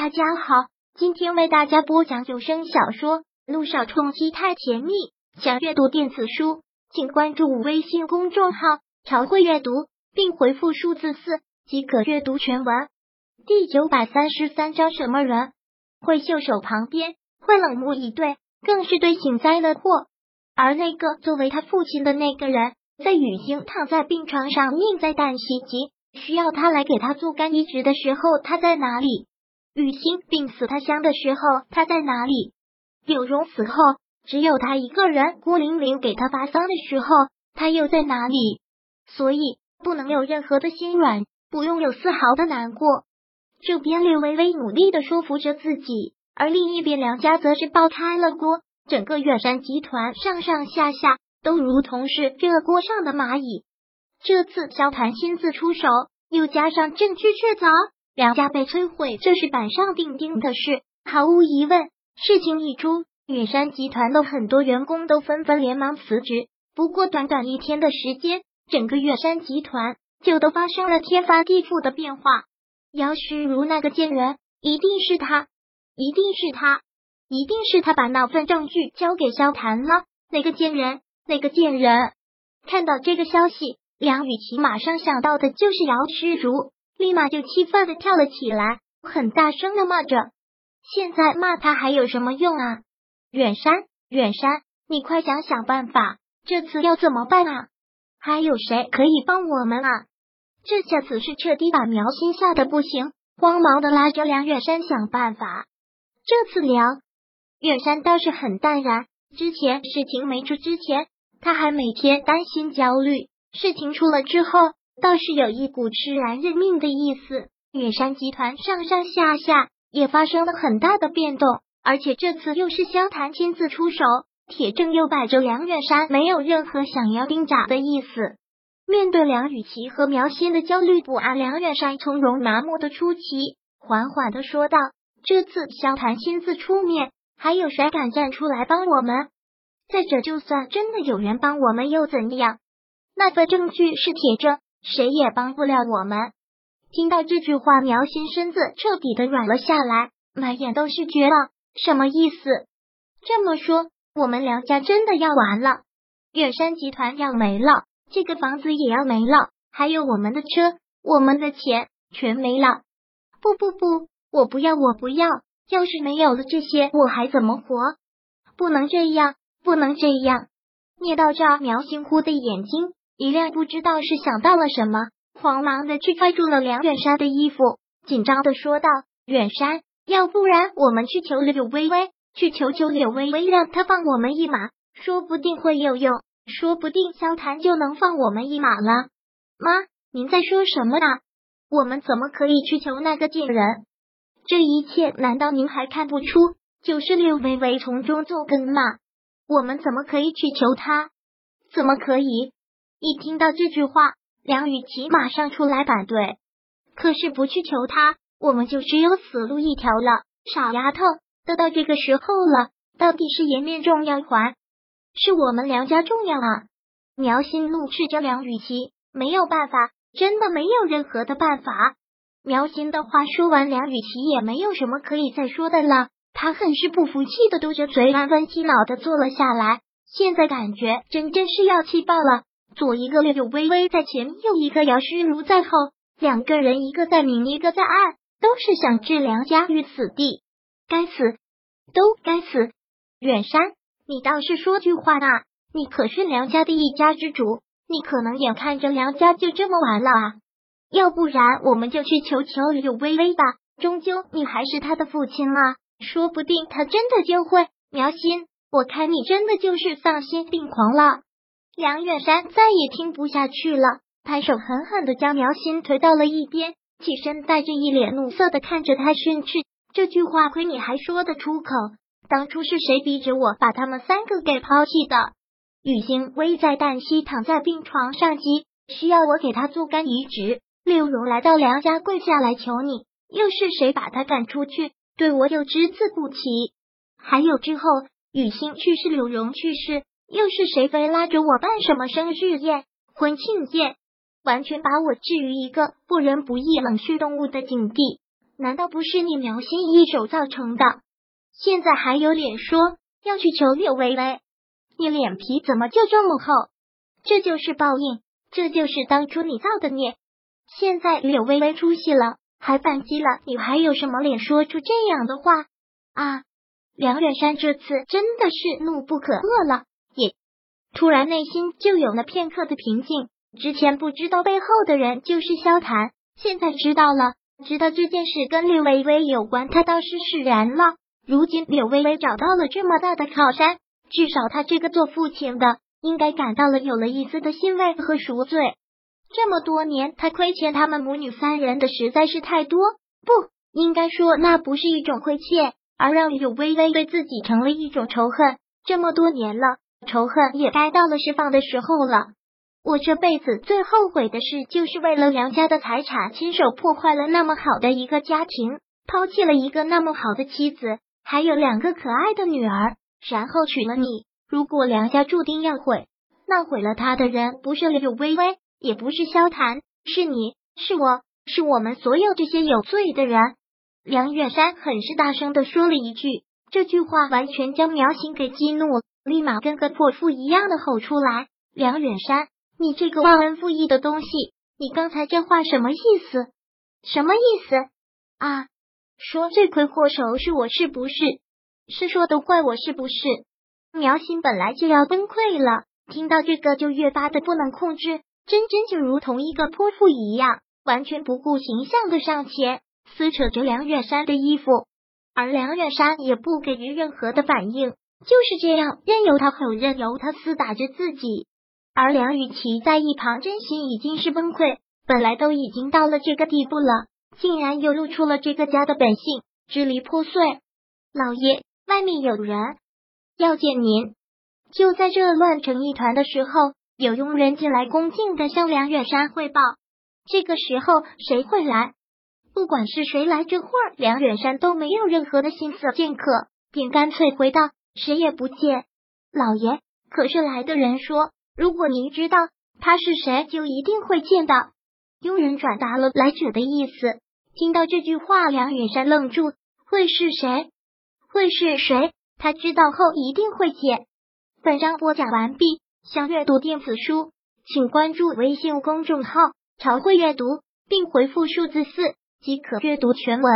大家好，今天为大家播讲有声小说《路上冲击太甜蜜》。想阅读电子书，请关注微信公众号“朝会阅读”，并回复数字四即可阅读全文。第九百三十三章，什么人会袖手旁边，会冷漠以对，更是对幸灾乐祸。而那个作为他父亲的那个人，在雨欣躺在病床上命在旦夕急，需要他来给他做肝移植的时候，他在哪里？雨欣病死他乡的时候，他在哪里？柳荣死后，只有他一个人孤零零给他发丧的时候，他又在哪里？所以不能有任何的心软，不用有丝毫的难过。这边柳微微努力的说服着自己，而另一边梁家则是爆开了锅。整个远山集团上上下下都如同是热锅上的蚂蚁。这次萧谭亲自出手，又加上证据确凿。梁家被摧毁，这是板上钉钉的事，毫无疑问。事情一出，远山集团的很多员工都纷纷连忙辞职。不过短短一天的时间，整个远山集团就都发生了天翻地覆的变化。姚诗如那个贱人，一定是他，一定是他，一定是他把那份证据交给萧谈了。那个贱人，那个贱人！看到这个消息，梁雨琪马上想到的就是姚诗如。立马就气愤的跳了起来，很大声的骂着：“现在骂他还有什么用啊？远山，远山，你快想想办法，这次要怎么办啊？还有谁可以帮我们啊？”这下子是彻底把苗心吓得不行，慌忙的拉着梁远山想办法。这次梁远山倒是很淡然，之前事情没出之前，他还每天担心焦虑，事情出了之后。倒是有一股痴然认命的意思。远山集团上上下下也发生了很大的变动，而且这次又是萧谭亲自出手，铁证又摆着，梁远山没有任何想要钉甲的意思。面对梁雨琪和苗心的焦虑不安，梁远山从容麻木的出奇，缓缓的说道：“这次萧谭亲自出面，还有谁敢站出来帮我们？再者，就算真的有人帮我们，又怎样？那份证据是铁证。”谁也帮不了我们。听到这句话，苗心身子彻底的软了下来，满眼都是绝望。什么意思？这么说，我们梁家真的要完了？远山集团要没了，这个房子也要没了，还有我们的车、我们的钱，全没了。不不不，我不要，我不要！要是没有了这些，我还怎么活？不能这样，不能这样！念到这，苗心忽的眼睛。一亮不知道是想到了什么，慌忙的去拽住了梁远山的衣服，紧张的说道：“远山，要不然我们去求柳微微，去求求柳微微，让他放我们一马，说不定会有用，说不定萧谭就能放我们一马了。”妈，您在说什么呢？我们怎么可以去求那个贱人？这一切难道您还看不出，就是柳微微从中作梗吗？我们怎么可以去求他？怎么可以？一听到这句话，梁雨琪马上出来反对。可是不去求他，我们就只有死路一条了。傻丫头，都到这个时候了，到底是颜面重要，还是我们梁家重要啊？苗心怒斥着梁雨琪，没有办法，真的没有任何的办法。苗心的话说完，梁雨琪也没有什么可以再说的了。他很是不服气的嘟着嘴，安分气恼的坐了下来。现在感觉真真是要气爆了。左一个柳微微在前，右一个姚诗如在后，两个人一个在明，一个在暗，都是想置梁家于死地。该死，都该死！远山，你倒是说句话啊！你可是梁家的一家之主，你可能眼看着梁家就这么完了啊？要不然，我们就去求求柳微微吧，终究你还是他的父亲啊，说不定他真的就会。苗心，我看你真的就是丧心病狂了。梁远山再也听不下去了，拍手狠狠的将苗心推到了一边，起身带着一脸怒色的看着他训斥：“这句话亏你还说得出口？当初是谁逼着我把他们三个给抛弃的？”雨欣危在旦夕，躺在病床上，急需要我给他做肝移植。柳荣来到梁家跪下来求你，又是谁把他赶出去？对我又只字不提。还有之后，雨欣去世，柳荣去世。又是谁非拉着我办什么生日宴、婚庆宴，完全把我置于一个不仁不义、冷血动物的境地。难道不是你苗心一手造成的？现在还有脸说要去求柳微微？你脸皮怎么就这么厚？这就是报应，这就是当初你造的孽。现在柳微微出息了，还反击了，你还有什么脸说出这样的话啊？梁远山这次真的是怒不可遏了，也突然内心就有了片刻的平静。之前不知道背后的人就是萧谈，现在知道了，知道这件事跟柳微微有关，他倒是释然了。如今柳微微找到了这么大的靠山，至少他这个做父亲的应该感到了有了一丝的欣慰和赎罪。这么多年，他亏欠他们母女三人的实在是太多，不应该说那不是一种亏欠。而让柳微微对自己成了一种仇恨，这么多年了，仇恨也该到了释放的时候了。我这辈子最后悔的事，就是为了梁家的财产，亲手破坏了那么好的一个家庭，抛弃了一个那么好的妻子，还有两个可爱的女儿，然后娶了你。如果梁家注定要毁，那毁了他的人不是柳微微，也不是萧谈，是你，是我，是我们所有这些有罪的人。梁远山很是大声的说了一句，这句话完全将苗心给激怒了，立马跟个泼妇一样的吼出来：“梁远山，你这个忘恩负义的东西，你刚才这话什么意思？什么意思啊？说罪魁祸首是我是不是？是说都怪我是不是？”苗心本来就要崩溃了，听到这个就越发的不能控制，真真就如同一个泼妇一样，完全不顾形象的上前。撕扯着梁远山的衣服，而梁远山也不给予任何的反应，就是这样任由他吼，任由他厮打着自己。而梁雨琪在一旁，真心已经是崩溃，本来都已经到了这个地步了，竟然又露出了这个家的本性，支离破碎。老爷，外面有人要见您。就在这乱成一团的时候，有佣人进来，恭敬的向梁远山汇报。这个时候，谁会来？不管是谁来，这会儿梁远山都没有任何的心思见客，便干脆回道：“谁也不见。”老爷，可是来的人说，如果您知道他是谁，就一定会见到。佣人转达了来者的意思。听到这句话，梁远山愣住：“会是谁？会是谁？”他知道后一定会见。本章播讲完毕，想阅读电子书，请关注微信公众号“朝会阅读”，并回复数字四。即可阅读全文。